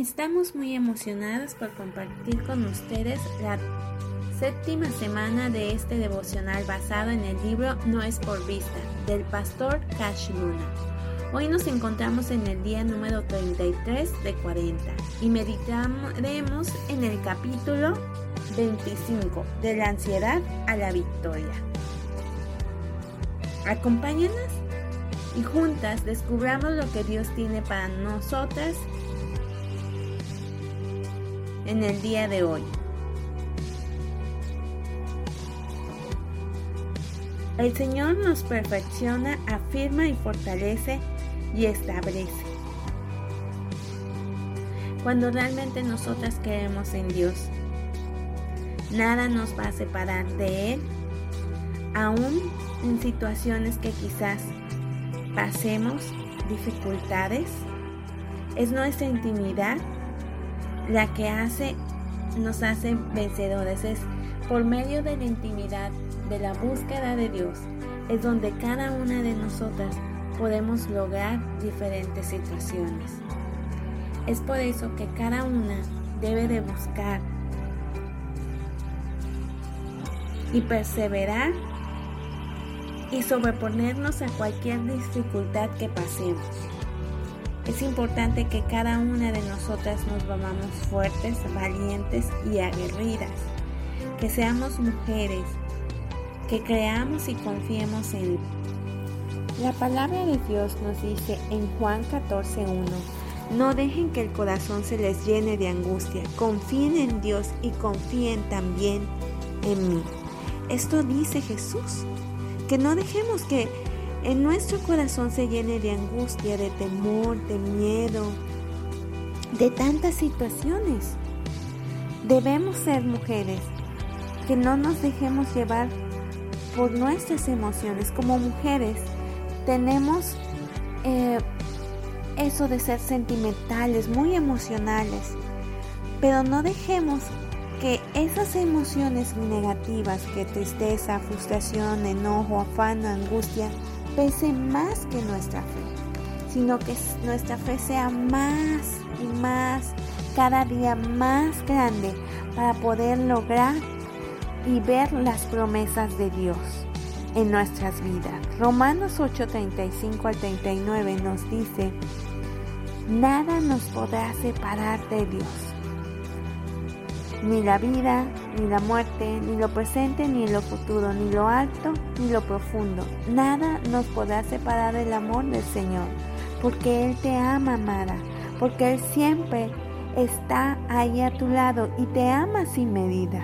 Estamos muy emocionados por compartir con ustedes la séptima semana de este devocional basado en el libro No es por vista del pastor Cash Luna. Hoy nos encontramos en el día número 33 de 40 y meditaremos en el capítulo 25 de la ansiedad a la victoria. Acompáñanos y juntas descubramos lo que Dios tiene para nosotras en el día de hoy. El Señor nos perfecciona, afirma y fortalece y establece. Cuando realmente nosotras creemos en Dios, nada nos va a separar de Él, aún en situaciones que quizás pasemos dificultades. Es nuestra intimidad la que hace, nos hace vencedores. Es por medio de la intimidad, de la búsqueda de Dios, es donde cada una de nosotras podemos lograr diferentes situaciones. Es por eso que cada una debe de buscar y perseverar y sobreponernos a cualquier dificultad que pasemos. Es importante que cada una de nosotras nos volvamos fuertes, valientes y aguerridas, que seamos mujeres, que creamos y confiemos en la palabra de Dios nos dice en Juan 14:1, no dejen que el corazón se les llene de angustia, confíen en Dios y confíen también en mí. Esto dice Jesús, que no dejemos que en nuestro corazón se llene de angustia, de temor, de miedo, de tantas situaciones. Debemos ser mujeres que no nos dejemos llevar por nuestras emociones. Como mujeres tenemos eh, eso de ser sentimentales, muy emocionales, pero no dejemos que esas emociones negativas, que tristeza, frustración, enojo, afán, angustia, pese más que nuestra fe, sino que nuestra fe sea más y más, cada día más grande para poder lograr y ver las promesas de Dios en nuestras vidas. Romanos 8:35 al 39 nos dice, nada nos podrá separar de Dios. Ni la vida, ni la muerte, ni lo presente, ni lo futuro, ni lo alto, ni lo profundo. Nada nos podrá separar del amor del Señor, porque Él te ama, amada, porque Él siempre está ahí a tu lado y te ama sin medida.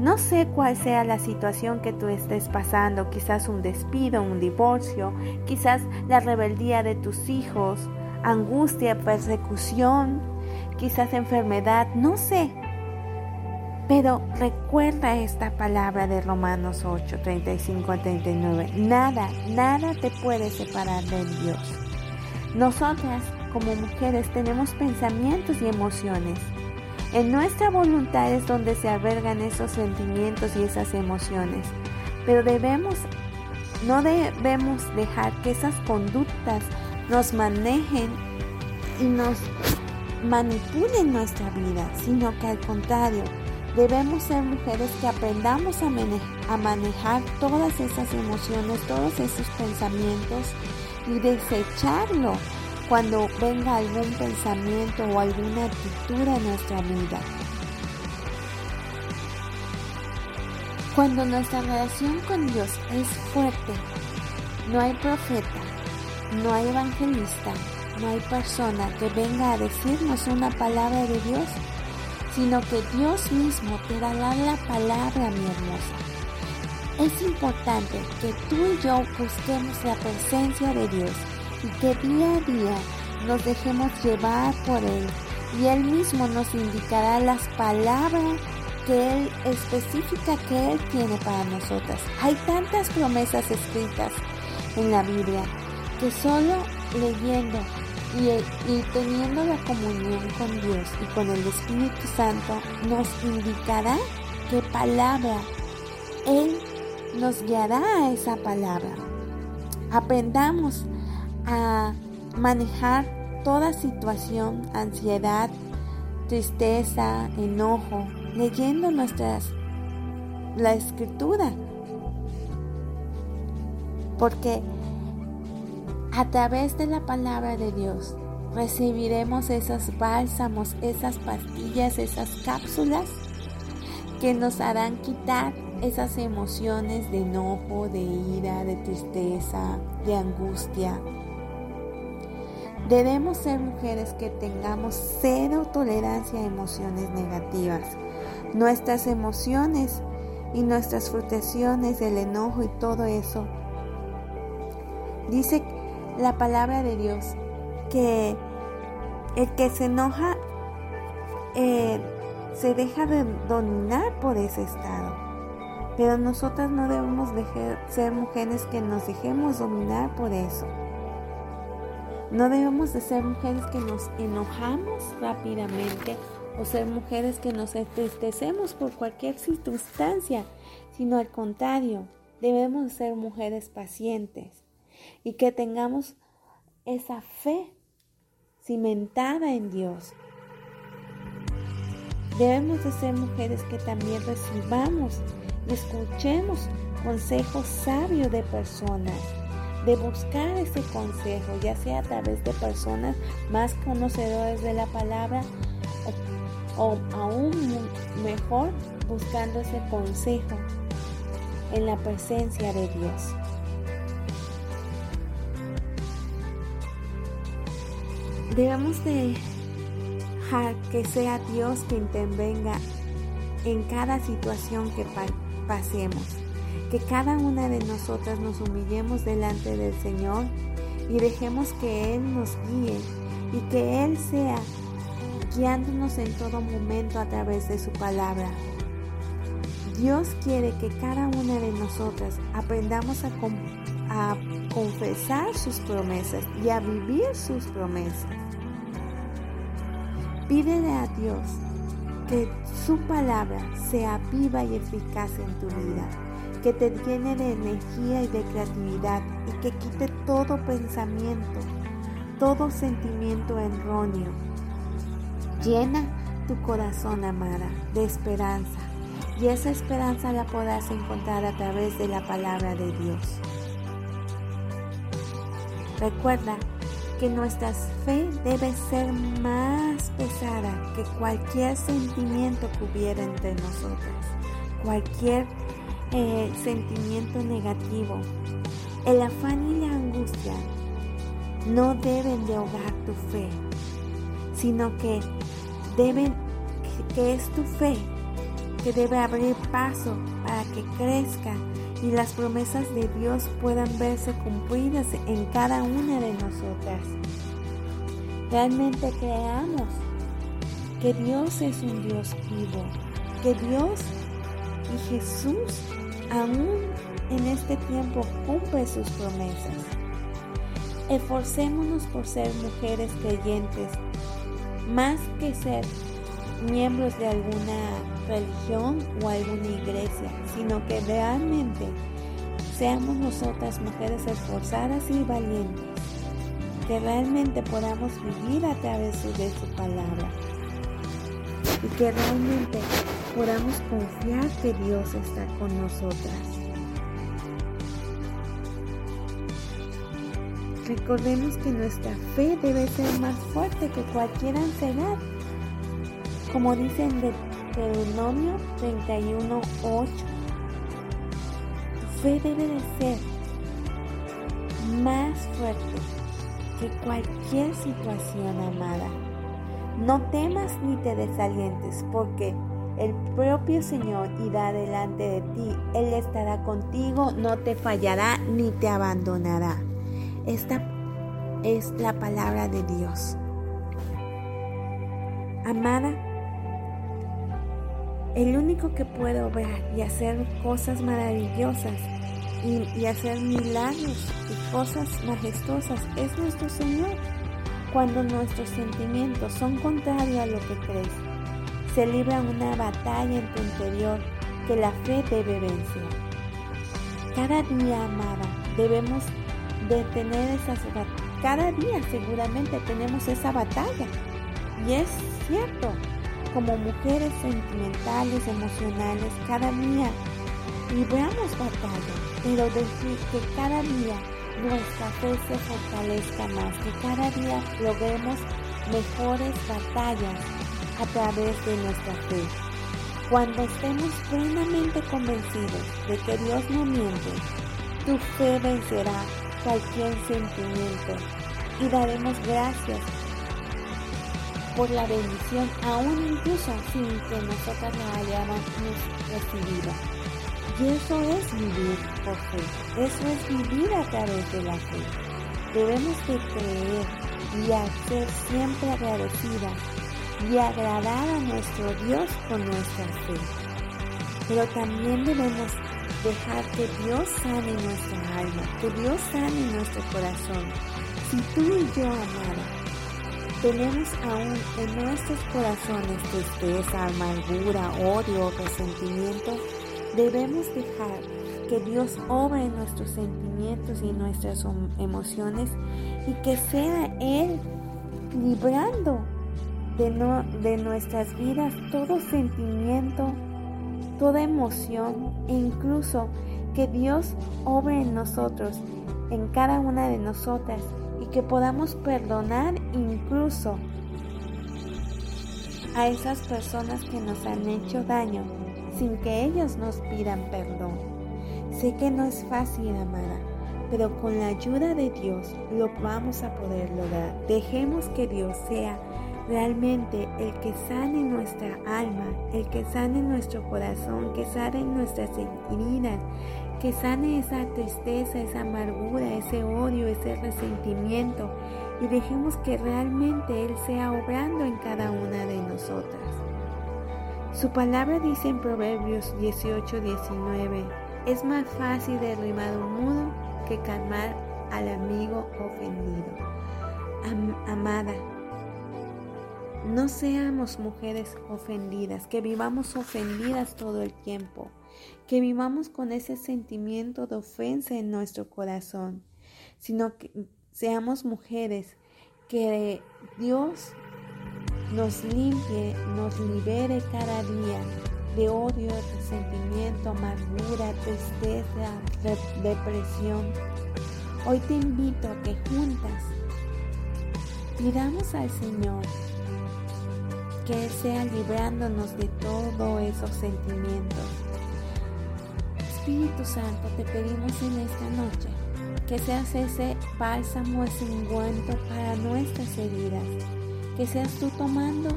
No sé cuál sea la situación que tú estés pasando, quizás un despido, un divorcio, quizás la rebeldía de tus hijos, angustia, persecución, quizás enfermedad, no sé. Pero recuerda esta palabra de Romanos 8, 35 a 39. Nada, nada te puede separar de Dios. Nosotras como mujeres tenemos pensamientos y emociones en nuestra voluntad es donde se albergan esos sentimientos y esas emociones. Pero debemos, no debemos dejar que esas conductas nos manejen y nos manipulen nuestra vida, sino que al contrario, debemos ser mujeres que aprendamos a, a manejar todas esas emociones, todos esos pensamientos y desecharlo cuando venga algún pensamiento o alguna actitud en nuestra vida. Cuando nuestra relación con Dios es fuerte, no hay profeta, no hay evangelista, no hay persona que venga a decirnos una palabra de Dios, sino que Dios mismo te dará la palabra, mi hermosa. Es importante que tú y yo busquemos la presencia de Dios y que día a día nos dejemos llevar por Él y Él mismo nos indicará las palabras que Él específica que Él tiene para nosotras. Hay tantas promesas escritas en la Biblia que solo leyendo y, teniendo la comunión con Dios y con el Espíritu Santo nos indicará qué palabra Él nos guiará a esa palabra. Aprendamos a manejar toda situación, ansiedad, tristeza, enojo, leyendo nuestras la escritura. Porque a través de la palabra de Dios recibiremos esos bálsamos, esas pastillas, esas cápsulas que nos harán quitar esas emociones de enojo, de ira, de tristeza, de angustia. Debemos ser mujeres que tengamos cero tolerancia a emociones negativas. Nuestras emociones y nuestras frustraciones, el enojo y todo eso. Dice la palabra de Dios que el que se enoja eh, se deja de dominar por ese estado. Pero nosotras no debemos ser mujeres que nos dejemos dominar por eso. No debemos de ser mujeres que nos enojamos rápidamente o ser mujeres que nos entristecemos por cualquier circunstancia, sino al contrario, debemos ser mujeres pacientes y que tengamos esa fe cimentada en Dios. Debemos de ser mujeres que también recibamos y escuchemos consejos sabios de personas, de buscar ese consejo, ya sea a través de personas más conocedoras de la palabra o aún mejor buscando ese consejo en la presencia de Dios. Debemos de que sea Dios quien intervenga en cada situación que pasemos, que cada una de nosotras nos humillemos delante del Señor y dejemos que Él nos guíe y que Él sea guiándonos en todo momento a través de su palabra. Dios quiere que cada una de nosotras aprendamos a confesar sus promesas y a vivir sus promesas. Pídele a Dios que su palabra sea viva y eficaz en tu vida, que te llene de energía y de creatividad y que quite todo pensamiento, todo sentimiento erróneo Llena tu corazón, amada, de esperanza. Y esa esperanza la podrás encontrar a través de la palabra de Dios. Recuerda que nuestra fe debe ser más pesada que cualquier sentimiento que hubiera entre nosotras, cualquier eh, sentimiento negativo. El afán y la angustia no deben de ahogar tu fe, sino que deben, que es tu fe, que debe abrir paso para que crezca y las promesas de Dios puedan verse cumplidas en cada una de nosotras. Realmente creamos que Dios es un Dios vivo, que Dios y Jesús aún en este tiempo cumple sus promesas. Esforcémonos por ser mujeres creyentes más que ser miembros de alguna religión o alguna iglesia, sino que realmente seamos nosotras mujeres esforzadas y valientes, que realmente podamos vivir a través de su palabra y que realmente podamos confiar que Dios está con nosotras. Recordemos que nuestra fe debe ser más fuerte que cualquier ansiedad. Como dice en Deuteronomio 31.8, tu fe debe de ser más fuerte que cualquier situación amada. No temas ni te desalientes, porque el propio Señor irá delante de ti. Él estará contigo, no te fallará ni te abandonará. Esta es la palabra de Dios. Amada, el único que puede obrar y hacer cosas maravillosas y, hacer milagros y cosas majestuosas es nuestro Señor. Cuando nuestros sentimientos son contrarios a lo que crees, se libra una batalla en tu interior que la fe debe vencer. Cada día, amada, debemos de tener esas Cada día seguramente tenemos esa batalla. Y es cierto, como mujeres sentimentales, emocionales, cada día libramos batalla, pero decir que cada día nuestra fe se fortalezca más, que cada día logremos mejores batallas a través de nuestra fe. Cuando estemos plenamente convencidos de que Dios no miente, tu fe vencerá cualquier sentimiento y daremos gracias por la bendición, aún incluso sin que nosotras la hayamos recibido. Y eso es vivir por fe, eso es vivir a través de la fe. Debemos de creer y ser siempre agradecidas y agradar a nuestro Dios con nuestra fe. Pero también debemos dejar que Dios sane nuestra alma, que Dios sane nuestro corazón. Si tú y yo, amada, tenemos aún en nuestros corazones tristeza, amargura, odio, resentimiento, debemos dejar que Dios obre en nuestros sentimientos y nuestras emociones y que sea Él librando de, no, de nuestras vidas todo sentimiento, toda emoción e incluso que Dios obre en nosotros, en cada una de nosotras y que podamos perdonar incluso a esas personas que nos han hecho daño sin que ellos nos pidan perdón. Sé que no es fácil, amada, pero con la ayuda de Dios lo vamos a poder lograr. Dejemos que Dios sea realmente el que sane nuestra alma, el que sane nuestro corazón, que sane nuestras heridas, que sane esa tristeza, esa amargura, ese odio, ese resentimiento y dejemos que realmente Él sea obrando en cada una de nosotras. Su palabra dice en Proverbios 18, 19, es más fácil derribar un mudo que calmar al amigo ofendido. amada, no seamos mujeres ofendidas, que vivamos ofendidas todo el tiempo, que vivamos con ese sentimiento de ofensa en nuestro corazón, sino que seamos mujeres que Dios nos limpie, nos libere cada día de odio, resentimiento, amargura, tristeza, depresión. Hoy te invito a que juntas pidamos al Señor que sea librándonos de todos esos sentimientos. Espíritu Santo, te pedimos en esta noche que seas ese bálsamo, ese ungüento para nuestras heridas, que seas tú tomando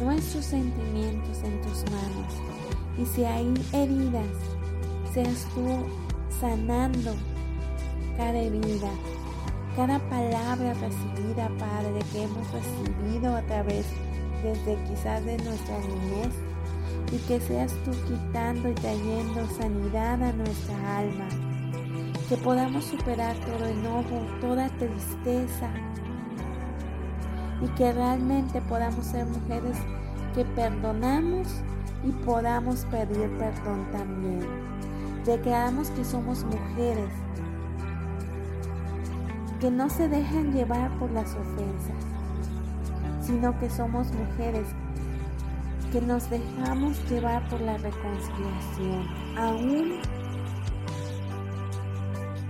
nuestros sentimientos en tus manos y si hay heridas, seas tú sanando cada herida, cada palabra recibida, Padre, que hemos recibido a través de desde quizás de nuestra niñez y que seas tú quitando y trayendo sanidad a nuestra alma. Que podamos superar todo enojo, toda tristeza y que realmente podamos ser mujeres que perdonamos y podamos pedir perdón también. Declaramos que somos mujeres que no se dejan llevar por las ofensas, sino que somos mujeres que nos dejamos llevar por la reconciliación, aún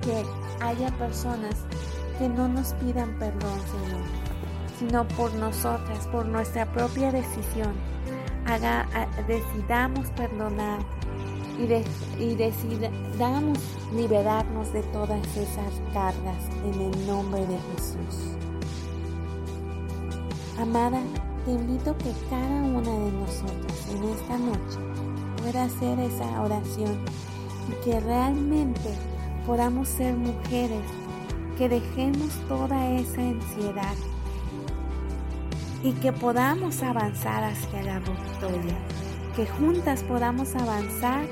que haya personas que no nos pidan perdón, Señor, sino por nosotras, por nuestra propia decisión, haga, decidamos perdonar y, y decidamos liberarnos de todas esas cargas en el nombre de Jesús. Amada, te invito que cada una de nosotros en esta noche pueda hacer esa oración y que realmente podamos ser mujeres que dejemos toda esa ansiedad y que podamos avanzar hacia la victoria, que juntas podamos avanzar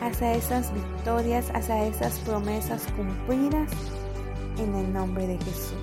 hacia esas victorias, hacia esas promesas cumplidas en el nombre de Jesús.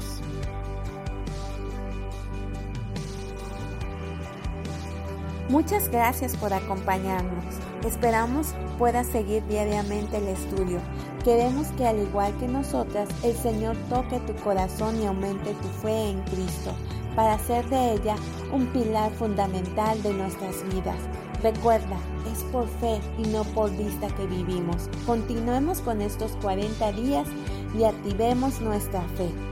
Muchas gracias por acompañarnos. Esperamos puedas seguir diariamente el estudio. Queremos que al igual que nosotras, el Señor toque tu corazón y aumente tu fe en Cristo para hacer de ella un pilar fundamental de nuestras vidas. Recuerda, es por fe y no por vista que vivimos. Continuemos con estos 40 días y activemos nuestra fe.